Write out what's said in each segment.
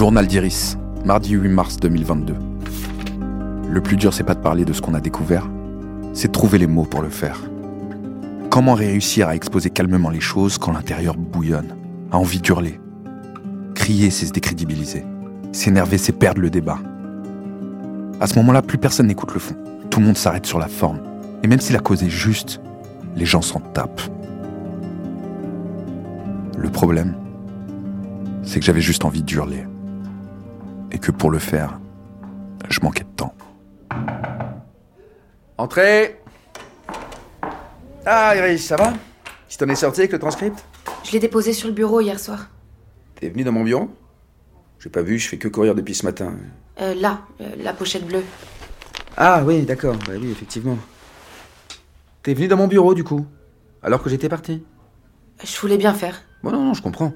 Journal d'Iris, mardi 8 mars 2022. Le plus dur, c'est pas de parler de ce qu'on a découvert, c'est de trouver les mots pour le faire. Comment réussir à exposer calmement les choses quand l'intérieur bouillonne, a envie d'hurler Crier, c'est se décrédibiliser. S'énerver, c'est perdre le débat. À ce moment-là, plus personne n'écoute le fond. Tout le monde s'arrête sur la forme. Et même si la cause est juste, les gens s'en tapent. Le problème, c'est que j'avais juste envie d'hurler. Et que pour le faire, je manquais de temps. Entrez Ah, Iris, ça va? Tu t'en es sorti avec le transcript? Je l'ai déposé sur le bureau hier soir. T'es venu dans mon bureau? J'ai pas vu, je fais que courir depuis ce matin. Euh, là, euh, la pochette bleue. Ah oui, d'accord, bah oui, effectivement. T'es venu dans mon bureau, du coup Alors que j'étais parti? Je voulais bien faire. Bon, non, non, je comprends.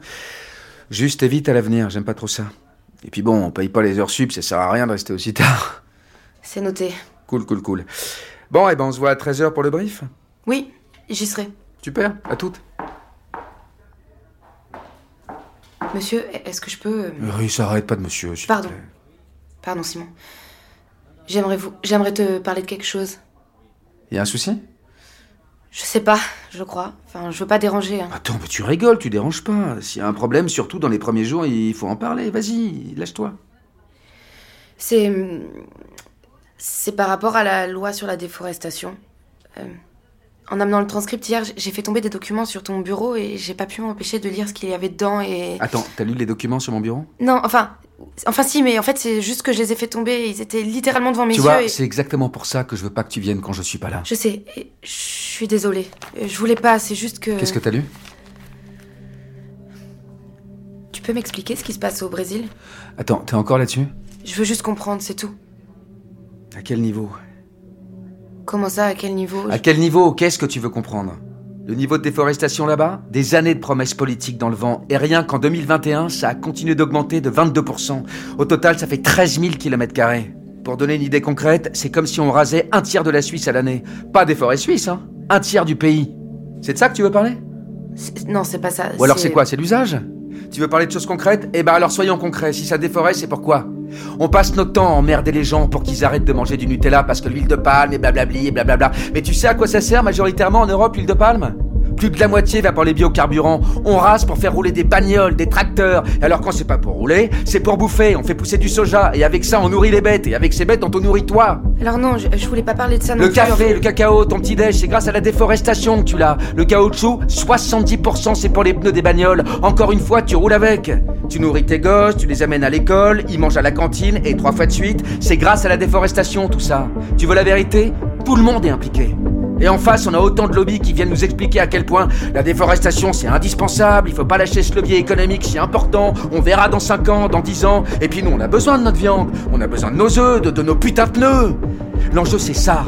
Juste évite à l'avenir, j'aime pas trop ça. Et puis bon, on paye pas les heures sup, ça sert à rien de rester aussi tard. C'est noté. Cool, cool, cool. Bon, et ben on se voit à 13h pour le brief Oui, j'y serai. Super, à toutes. Monsieur, est-ce que je peux... euh, Oui, ça arrête pas de monsieur, s'il te Pardon. plaît. Pardon, Simon. J'aimerais vous... J'aimerais te parler de quelque chose. Y a un souci? Je sais pas, je crois. Enfin, je veux pas déranger. hein. Attends, mais tu rigoles, tu déranges pas. S'il y a un problème, surtout dans les premiers jours, il faut en parler. Vas-y, lâche-toi. C'est... hum, C'est par rapport à la loi sur la déforestation. Euh, en amenant le transcript hier, j'ai fait tomber des documents sur ton bureau et j'ai pas pu m'empêcher de lire ce qu'il y avait dedans et... Attends, t'as lu les documents sur mon bureau? Non, enfin... Enfin si, mais en fait c'est juste que je les ai fait tomber. Ils étaient littéralement devant mes Tu yeux vois, et... c'est exactement pour ça que je veux pas que tu viennes quand je suis pas là. Je sais, et je suis désolée. Je voulais pas, c'est juste que... Qu'est-ce que t'as lu? Tu peux m'expliquer ce qui se passe au Brésil? Attends, t'es encore là-dessus? Je veux juste comprendre, c'est tout. À quel niveau? Comment ça, à quel niveau? À quel niveau? Qu'est-ce que tu veux comprendre? Le niveau de déforestation là-bas Des années de promesses politiques dans le vent. Et rien qu'en 2021, ça a continué d'augmenter de 22%. Au total, ça fait 13 000 km. Pour donner une idée concrète, c'est comme si on rasait un tiers de la Suisse à l'année. Pas des forêts suisses, hein Un tiers du pays. C'est de ça que tu veux parler? Non, c'est pas ça. Ou alors c'est quoi? C'est l'usage? Tu veux parler de choses concrètes? Eh ben alors soyons concrets. Si ça déforeste, c'est pourquoi? On passe notre temps à emmerder les gens pour qu'ils arrêtent de manger du Nutella parce que l'huile de palme et blablabli et blablabla. Mais tu sais à quoi ça sert majoritairement en Europe l'huile de palme? Plus de la moitié va pour les biocarburants. On rase pour faire rouler des bagnoles, des tracteurs. Et alors quand c'est pas pour rouler, c'est pour bouffer. On fait pousser du soja. Et avec ça, on nourrit les bêtes. Et avec ces bêtes, on te nourrit toi. Alors non, je, je voulais pas parler de ça non Le plus. café, le cacao, ton petit déj, c'est grâce à la déforestation que tu l'as. Le caoutchouc, 70% c'est pour les pneus des bagnoles. Encore une fois, tu roules avec. Tu nourris tes gosses, tu les amènes à l'école, ils mangent à la cantine et trois fois de suite, c'est grâce à la déforestation tout ça. Tu veux la vérité? Tout le monde est impliqué. Et en face, on a autant de lobbies qui viennent nous expliquer à quel point la déforestation c'est indispensable, il faut pas lâcher ce levier économique si important, on verra dans 5 ans, dans 10 ans, et puis nous on a besoin de notre viande, on a besoin de nos œufs, de, de nos putains de pneus. L'enjeu c'est ça,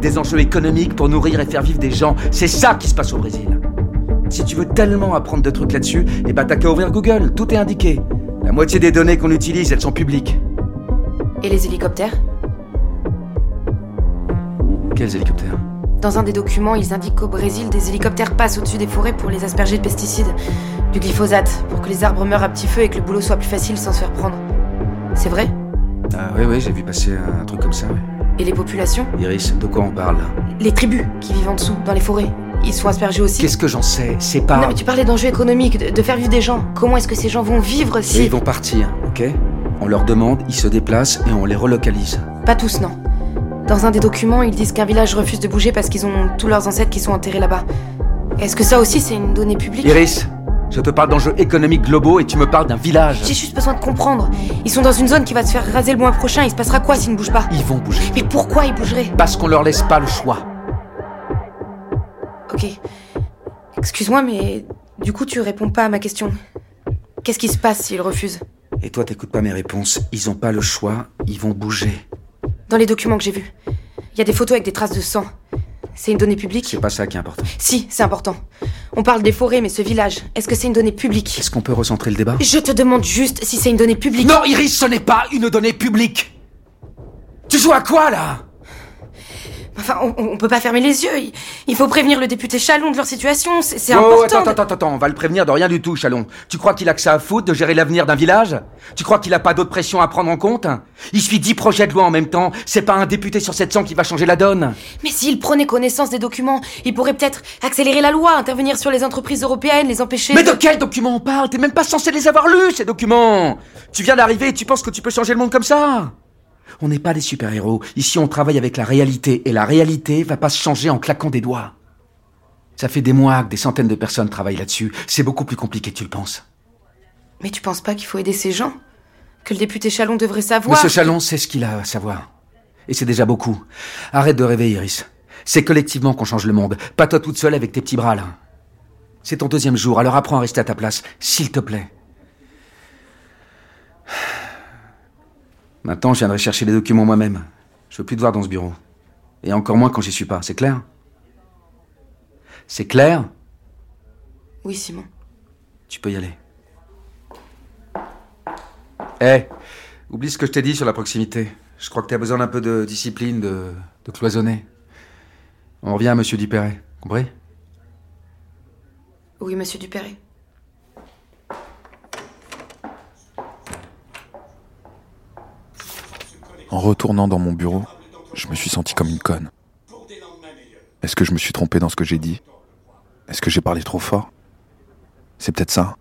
des enjeux économiques pour nourrir et faire vivre des gens, c'est ça qui se passe au Brésil. Si tu veux tellement apprendre de trucs là-dessus, eh ben t'as qu'à ouvrir Google, tout est indiqué. La moitié des données qu'on utilise, elles sont publiques. Et les hélicoptères? Quels hélicoptères? Dans un des documents, ils indiquent qu'au Brésil, des hélicoptères passent au-dessus des forêts pour les asperger de pesticides, du glyphosate, pour que les arbres meurent à petit feu et que le boulot soit plus facile sans se faire prendre. C'est vrai? Ah oui, oui, j'ai vu passer un truc comme ça. Et les populations? Iris, de quoi on parle là? Les tribus qui vivent en dessous, dans les forêts. Ils sont aspergés aussi Qu'est-ce que j'en sais? C'est pas... Non mais tu parlais d'enjeux économiques, de, de faire vivre des gens. Comment est-ce que ces gens vont vivre Et si... ils vont partir, ok? On leur demande, ils se déplacent et on les relocalise. Pas tous, non. Dans un des documents, ils disent qu'un village refuse de bouger parce qu'ils ont tous leurs ancêtres qui sont enterrés là-bas. Est-ce que ça aussi c'est une donnée publique? Iris, je te parle d'enjeux économiques globaux et tu me parles d'un village. J'ai juste besoin de comprendre. Ils sont dans une zone qui va se faire raser le mois prochain, il se passera quoi s'ils ne bougent pas? Ils vont bouger. Mais pourquoi ils bougeraient? Parce qu'on leur laisse pas le choix. Ok. Excuse-moi, mais du coup tu réponds pas à ma question. Qu'est-ce qui se passe s'ils refusent? Et toi, t'écoutes pas mes réponses. Ils ont pas le choix, ils vont bouger. Dans les documents que j'ai vus, il y a des photos avec des traces de sang. C'est une donnée publique C'est pas ça qui est important. Si, c'est important. On parle des forêts, mais ce village, est-ce que c'est une donnée publique? Est-ce qu'on peut recentrer le débat? Je te demande juste si c'est une donnée publique. Non, Iris, ce n'est pas une donnée publique Tu joues à quoi, là? Enfin, on, on peut pas fermer les yeux. Il, il faut prévenir le député Chalon de leur situation. C'est Oh, important. attends, attends, attends, attends, on va le prévenir de rien du tout, Chalon. Tu crois qu'il a que ça à foutre de gérer l'avenir d'un village? Tu crois qu'il a pas d'autre pression à prendre en compte? Il suit dix projets de loi en même temps. C'est pas un député sur 700 qui va changer la donne. Mais s'il prenait connaissance des documents, il pourrait peut-être accélérer la loi, intervenir sur les entreprises européennes, les empêcher. Mais de quels documents on parle? T'es même pas censé les avoir lus, ces documents Tu viens d'arriver et tu penses que tu peux changer le monde comme ça? On n'est pas des super-héros. Ici, on travaille avec la réalité. Et la réalité va pas se changer en claquant des doigts. Ça fait des mois que des centaines de personnes travaillent là-dessus. C'est beaucoup plus compliqué que tu le penses. Mais tu penses pas qu'il faut aider ces gens? Que le député Chalon devrait savoir? Monsieur Chalon sait ce qu'il a à savoir. Et c'est déjà beaucoup. Arrête de rêver, Iris. C'est collectivement qu'on change le monde. Pas toi toute seule avec tes petits bras, là. C'est ton deuxième jour, alors apprends à rester à ta place, s'il te plaît. Maintenant, je viendrai chercher les documents moi-même. Je veux plus te voir dans ce bureau. Et encore moins quand j'y suis pas, c'est clair? C'est clair? Oui, Simon. Tu peux y aller. Eh, oublie ce que je t'ai dit sur la proximité. Je crois que tu as besoin d'un peu de discipline, de, de cloisonner. On revient à Monsieur Dupéret, compris? Oui, monsieur Dupéret. En retournant dans mon bureau, je me suis senti comme une conne. Est-ce que je me suis trompé dans ce que j'ai dit? Est-ce que j'ai parlé trop fort? C'est peut-être ça.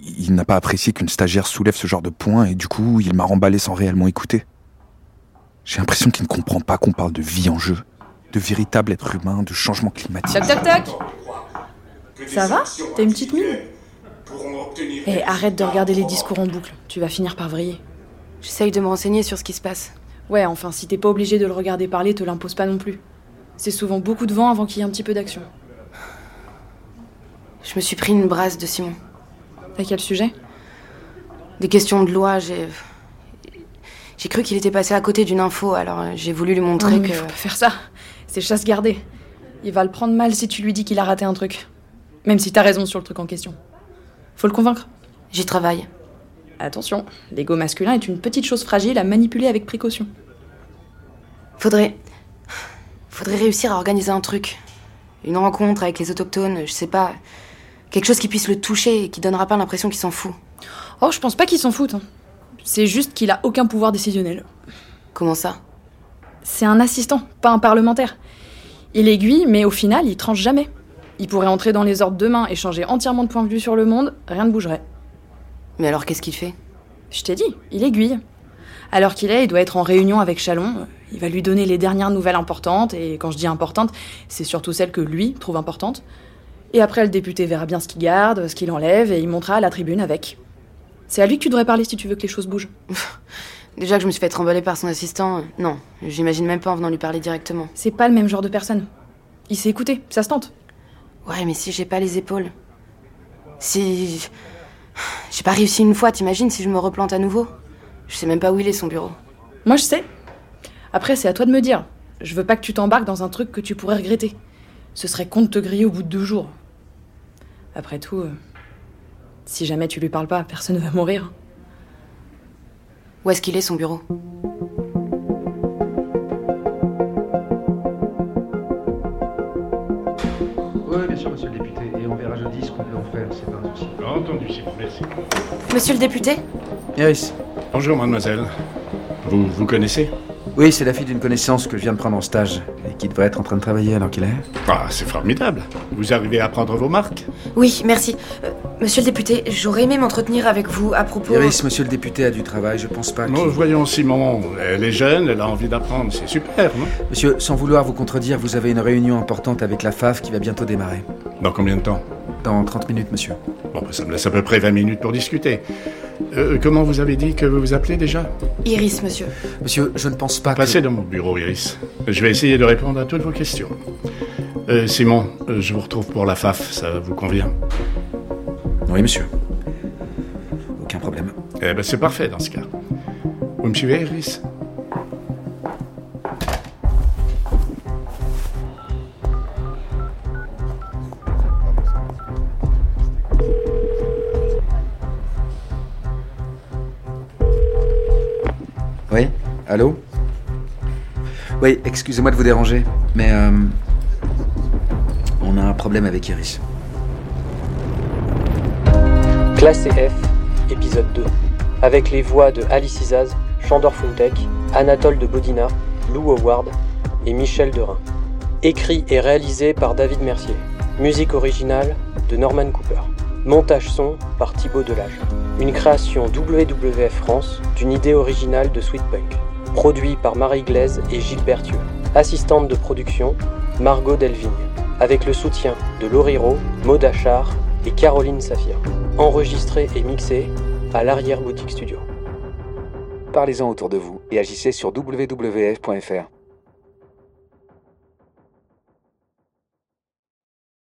Il n'a pas apprécié qu'une stagiaire soulève ce genre de point et du coup, il m'a remballé sans réellement écouter. J'ai l'impression qu'il ne comprend pas qu'on parle de vie en jeu, de véritable être humain, de changement climatique. Tac tac tac Ça va? T'as une petite mine? Eh, arrête de regarder les discours en boucle, tu vas finir par vriller. J'essaye de me renseigner sur ce qui se passe. Ouais, enfin, si t'es pas obligé de le regarder parler, te l'impose pas non plus. C'est souvent beaucoup de vent avant qu'il y ait un petit peu d'action. Je me suis pris une brasse de Simon. À quel sujet? Des questions de loi, j'ai. J'ai cru qu'il était passé à côté d'une info, alors euh, j'ai voulu lui montrer Non, mais que. faut pas faire ça. C'est chasse gardée. Il va le prendre mal si tu lui dis qu'il a raté un truc. Même si t'as raison sur le truc en question. Faut le convaincre. J'y travaille. Attention, l'ego masculin est une petite chose fragile à manipuler avec précaution. Faudrait. Faudrait réussir à organiser un truc. Une rencontre avec les autochtones, je sais pas. Quelque chose qui puisse le toucher et qui donnera pas l'impression qu'il s'en fout. Oh, je pense pas qu'il s'en foute. hein. C'est juste qu'il a aucun pouvoir décisionnel. Comment ça? C'est un assistant, pas un parlementaire. Il aiguille, mais au final, il tranche jamais. Il pourrait entrer dans les ordres demain et changer entièrement de point de vue sur le monde, rien ne bougerait. Mais alors qu'est-ce qu'il fait? Je t'ai dit, il aiguille. Alors qu'il est, il doit être en réunion avec Chalon. Il va lui donner les dernières nouvelles importantes, et quand je dis importantes, c'est surtout celles que lui trouve importantes. Et après, le député verra bien ce qu'il garde, ce qu'il enlève, et il montera à la tribune avec. C'est à lui que tu devrais parler si tu veux que les choses bougent. Déjà que je me suis fait remballer par son assistant, euh, non, j'imagine même pas en venant lui parler directement. C'est pas le même genre de personne. Il sait écouter, ça se tente. Ouais, mais si j'ai pas les épaules. Si. J'ai pas réussi une fois, t'imagines si je me replante à nouveau? Je sais même pas où il est son bureau. Moi, je sais. Après, c'est à toi de me dire. Je veux pas que tu t'embarques dans un truc que tu pourrais regretter. Ce serait con de te griller au bout de deux jours. Après tout, euh, si jamais tu lui parles pas, personne va mourir. Où est-ce qu'il est son bureau? Oui, bien sûr, monsieur le député. Et on verra jeudi ce qu'on peut en faire, c'est pas un souci. Entendu, c'est bon, merci. Monsieur le député Iris Bonjour, mademoiselle. Vous vous connaissez? Oui, c'est la fille d'une connaissance que je viens de prendre en stage et qui devrait être en train de travailler alors qu'il est. Ah, c'est formidable. Vous arrivez à prendre vos marques? Oui, merci. Euh, monsieur le député, j'aurais aimé m'entretenir avec vous à propos. Iris, monsieur le député a du travail, je pense pas. Non, voyons, Simon, elle est jeune, elle a envie d'apprendre, c'est super, non? Monsieur, sans vouloir vous contredire, vous avez une réunion importante avec la FAF qui va bientôt démarrer. Dans combien de temps? Dans 30 minutes, monsieur. Bon, ben, ça me laisse à peu près 20 minutes pour discuter. Euh, comment vous avez dit que vous vous appelez déjà? Iris, monsieur. Monsieur, je ne pense pas Passez que... dans mon bureau, Iris. Je vais essayer de répondre à toutes vos questions. Euh, Simon, euh, je vous retrouve pour la FAF, ça vous convient? Oui, monsieur. Aucun problème. Eh ben, c'est parfait dans ce cas. Vous me suivez, Iris Oui Allô? Oui, excusez-moi de vous déranger, mais euh, on a un problème avec Iris. Classe F, épisode 2. Avec les voix de Alice Izaz, Chandor Funtek, Anatole de Bodina, Lou Howard et Michel Derain. Écrit et réalisé par David Mercier. Musique originale de Norman Cooper. Montage son par Thibaut Delage. Une création WWF France d'une idée originale de Sweet Punk. Produit par Marie Glaise et Gilles Thieu. Assistante de production, Margot Delvigne. Avec le soutien de Loriro, Maud Achard et Caroline Saphir. Enregistré et mixé à l'arrière-boutique studio. Parlez-en autour de vous et agissez sur wwf.fr.